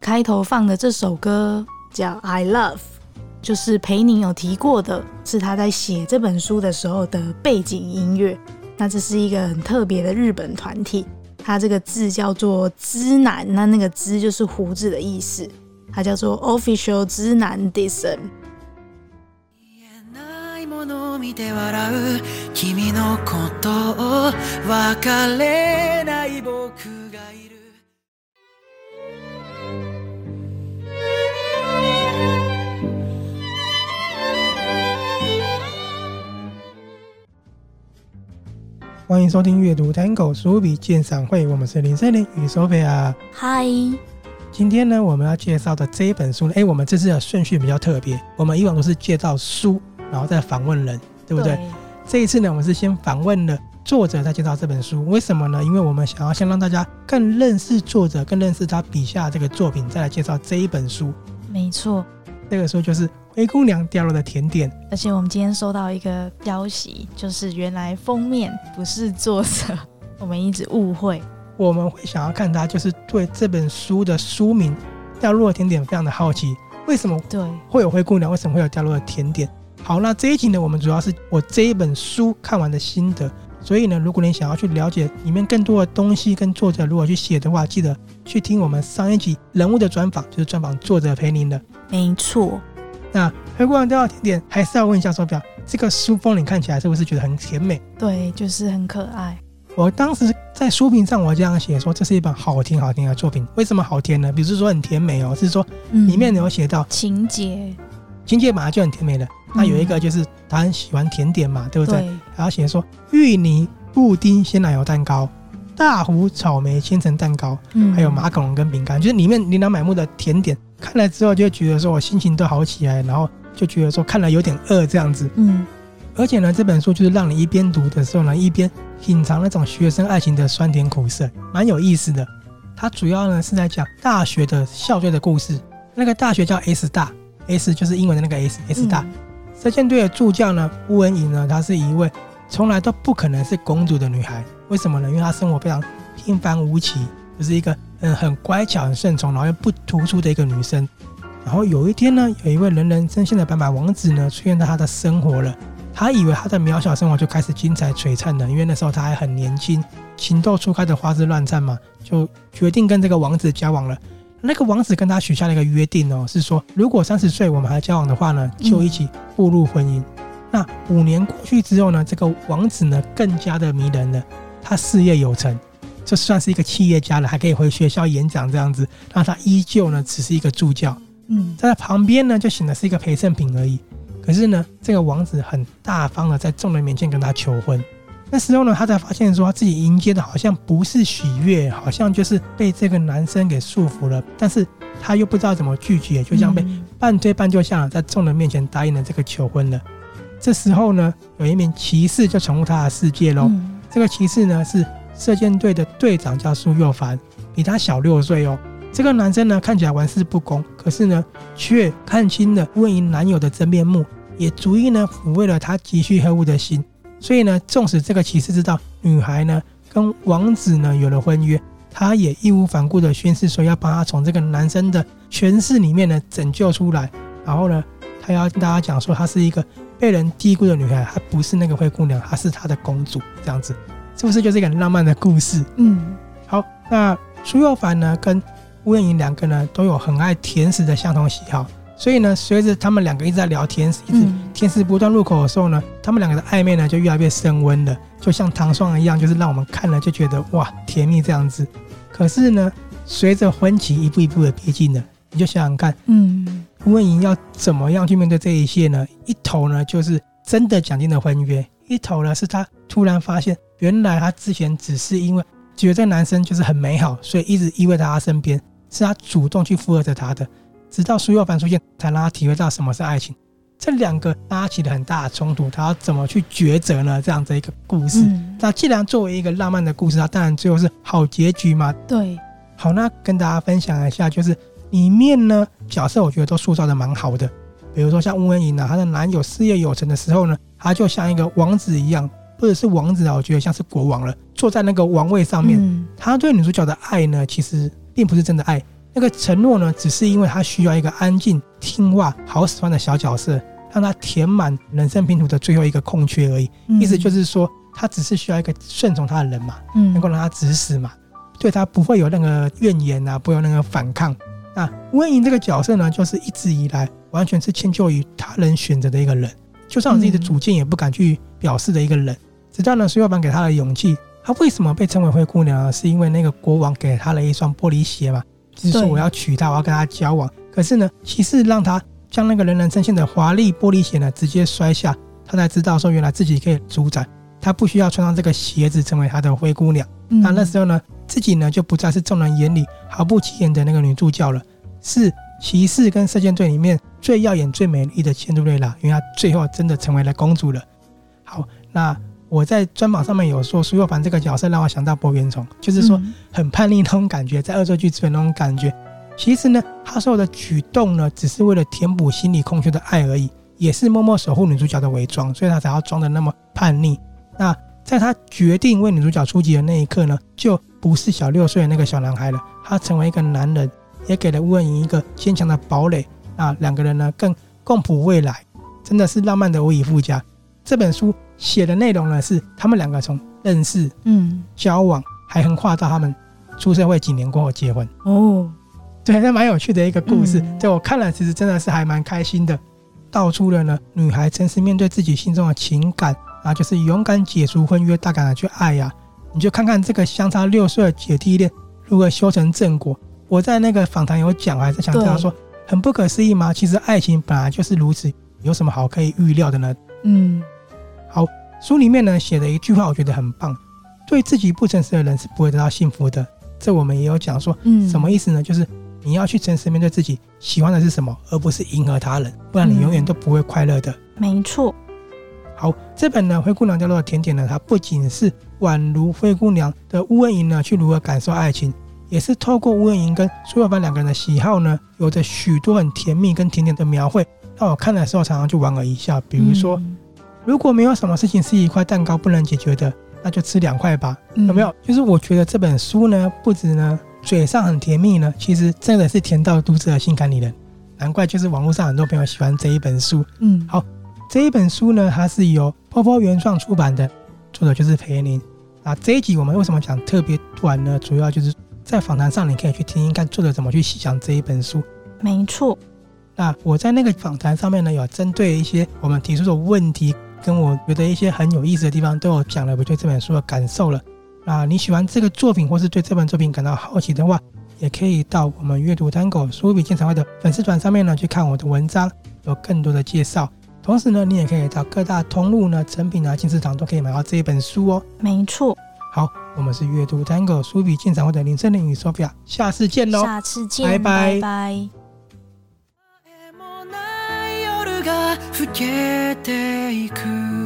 开头放的这首歌叫《I Love》，就是裴宁有提过的，是他在写这本书的时候的背景音乐。那这是一个很特别的日本团体，它这个字叫做“知男”，那那个“知”就是胡子的意思，它叫做 Official 知男 Dism。欢迎收听阅读 Tango 书笔鉴赏会，我们是林森林与 Sophia。嗨，今天呢，我们要介绍的这一本书呢，哎，我们这次的顺序比较特别，我们以往都是介绍书，然后再访问人，对不对？对。这一次呢，我们是先访问了作者，再介绍这本书。为什么呢？因为我们想要先让大家更认识作者，更认识他笔下这个作品，再来介绍这一本书。没错，这个书就是。灰姑娘掉落的甜点，而且我们今天收到一个消息，就是原来封面不是作者，我们一直误会。我们会想要看它，就是对这本书的书名《掉落的甜点》非常的好奇，为什么对会有灰姑娘？为什么会有掉落的甜点？好，那这一集呢，我们主要是我这一本书看完的心得。所以呢，如果你想要去了解里面更多的东西，跟作者如何去写的话，记得去听我们上一集人物的专访，就是专访作者陪您的。没错。那灰姑娘掉落甜点，还是要问一下手表，这个书封你看起来是不是觉得很甜美？对，就是很可爱。我当时在书评上我这样写说，这是一本好甜好甜的作品。为什么好甜呢？比如说很甜美哦，是说里面有写到、嗯、情节，情节本来就很甜美的。那有一个就是他很喜欢甜点嘛，对不对？对，然后写说芋泥布丁鲜奶油蛋糕、大湖草莓千层蛋糕，嗯、还有马卡龙跟饼干，就是里面琳琅满目的甜点。看了之后就觉得说，我心情都好起来，然后就觉得说看了有点饿这样子。嗯，而且呢，这本书就是让你一边读的时候呢，一边品尝那种学生爱情的酸甜苦涩，蛮有意思的。它主要呢是在讲大学的校队的故事。那个大学叫 S 大，S 就是英文的那个 S，S 大。射箭队的助教呢，乌恩颖呢，她是一位从来都不可能是公主的女孩。为什么呢？因为她生活非常平凡无奇，就是一个。嗯，很乖巧、很顺从，然后又不突出的一个女生。然后有一天呢，有一位人人称羡的白马王子呢，出现在她的生活了。她以为她的渺小生活就开始精彩璀璨了，因为那时候她还很年轻，情窦初开的花枝乱颤嘛，就决定跟这个王子交往了。那个王子跟他许下了一个约定哦，是说如果三十岁我们还交往的话呢，就一起步入婚姻。嗯、那五年过去之后呢，这个王子呢更加的迷人了，他事业有成。就算是一个企业家了，还可以回学校演讲这样子，那他依旧呢只是一个助教。嗯，在他旁边呢就显得是一个陪衬品而已。可是呢，这个王子很大方的在众人面前跟他求婚。那时候呢，他才发现说他自己迎接的好像不是喜悦，好像就是被这个男生给束缚了。但是他又不知道怎么拒绝，就这样被半推半就下在众人面前答应了这个求婚了。这时候呢，有一名骑士就闯入他的世界喽。这个骑士呢是。射箭队的队长叫苏又凡，比他小六岁哦。这个男生呢，看起来玩世不恭，可是呢，却看清了乌恩莹男友的真面目，也逐一呢抚慰了他急需呵护的心。所以呢，纵使这个骑士知道女孩呢跟王子呢有了婚约，他也义无反顾的宣誓说要帮他从这个男生的权势里面呢拯救出来。然后呢，他要跟大家讲说，她是一个被人低估的女孩，她不是那个灰姑娘，她是他的公主，这样子。是不是就是一个很浪漫的故事？嗯，好，那苏又凡呢，跟吴艳莹两个呢，都有很爱甜食的相同喜好，所以呢，随着他们两个一直在聊甜食，一直甜食不断入口的时候呢，他们两个的暧昧呢就越来越升温了，就像糖霜一样，就是让我们看了就觉得哇，甜蜜这样子。可是呢，随着婚期一步一步的逼近了，你就想想看，嗯，乌恩莹要怎么样去面对这一切呢？一头呢就是真的讲定了婚约，一头呢是他突然发现。原来他之前只是因为觉得这男生就是很美好，所以一直依偎在他身边，是他主动去附和着他的。直到苏有凡出现，才让他体会到什么是爱情。这两个拉起了很大的冲突，他要怎么去抉择呢？这样的一个故事。嗯、那既然作为一个浪漫的故事，它当然最后是好结局嘛。对。好，那跟大家分享一下，就是里面呢角色我觉得都塑造的蛮好的。比如说像乌恩莹啊，她的男友事业有成的时候呢，她就像一个王子一样，或者是王子啊，我觉得像是国王了，坐在那个王位上面。嗯、他对女主角的爱呢，其实并不是真的爱，那个承诺呢，只是因为他需要一个安静、听话、好使唤的小角色，让他填满人生拼图的最后一个空缺而已。嗯、意思就是说，他只是需要一个顺从他的人嘛，嗯、能够让他指使嘛，对他不会有那个怨言啊，不会有那个反抗。那乌恩莹这个角色呢，就是一直以来完全是迁就于他人选择的一个人，就算有自己的主见也不敢去表示的一个人。嗯、直到呢，苏有朋给他的勇气，他为什么被称为灰姑娘呢？是因为那个国王给了他了一双玻璃鞋嘛，就是说我要娶她，我要跟她交往。可是呢，骑士让她将那个人人称羡的华丽玻璃鞋呢直接摔下，她才知道说原来自己可以主宰，她不需要穿上这个鞋子成为她的灰姑娘。嗯、那那时候呢？自己呢，就不再是众人眼里毫不起眼的那个女主角了，是骑士跟射箭队里面最耀眼、最美丽的仙杜瑞拉，因为她最后真的成为了公主了。好，那我在专访上面有说，苏有朋这个角色让我想到柏原崇，就是说很叛逆那种感觉，在恶作剧之吻那种感觉。其实呢，他所有的举动呢，只是为了填补心理空缺的爱而已，也是默默守护女主角的伪装，所以他才要装的那么叛逆。那在他决定为女主角出击的那一刻呢，就不是小六岁的那个小男孩了，他成为一个男人，也给了吴恩莹一个坚强的堡垒。啊，两个人呢更共谱未来，真的是浪漫的无以复加。这本书写的内容呢是他们两个从认识、嗯交往，还横跨到他们出社会几年过后结婚。哦，对，那蛮有趣的一个故事。对、嗯、我看了，其实真的是还蛮开心的，道出了呢女孩真实面对自己心中的情感，啊，就是勇敢解除婚约，大胆的去爱呀。你就看看这个相差六岁的姐弟恋如何修成正果。我在那个访谈有讲，还是强调说很不可思议吗？其实爱情本来就是如此，有什么好可以预料的呢？嗯，好，书里面呢写的一句话，我觉得很棒：对自己不诚实的人是不会得到幸福的。这我们也有讲说，嗯，什么意思呢？就是你要去诚实面对自己喜欢的是什么，而不是迎合他人，不然你永远都不会快乐的。没错。好，这本呢《灰姑娘掉落的甜点》呢，它不仅是宛如灰姑娘的乌恩莹呢去如何感受爱情，也是透过乌恩莹跟苏有朋两个人的喜好呢，有着许多很甜蜜跟甜点的描绘，让我看的时候常常就莞尔一笑。比如说，嗯、如果没有什么事情是一块蛋糕不能解决的，那就吃两块吧，嗯、有没有？就是我觉得这本书呢，不止呢嘴上很甜蜜呢，其实真的是甜到读者的心坎里了。难怪就是网络上很多朋友喜欢这一本书。嗯，好。这一本书呢，它是由波波原创出版的，作者就是裴林。啊这一集我们为什么讲特别短呢？主要就是在访谈上，你可以去听听看作者怎么去细讲这一本书。没错。那我在那个访谈上面呢，有针对一些我们提出的问题，跟我觉得一些很有意思的地方，都有讲了我对这本书的感受了。那你喜欢这个作品，或是对这本作品感到好奇的话，也可以到我们阅读 Tango 书富比鉴赏会的粉丝团上面呢去看我的文章，有更多的介绍。同时呢，你也可以到各大通路呢、成品啊、金石堂都可以买到这一本书哦。没错。好，我们是阅读 Tango 书富比鉴赏会的林森林与 Sophia，下次见喽！下次见，拜拜。拜拜。が更けていく。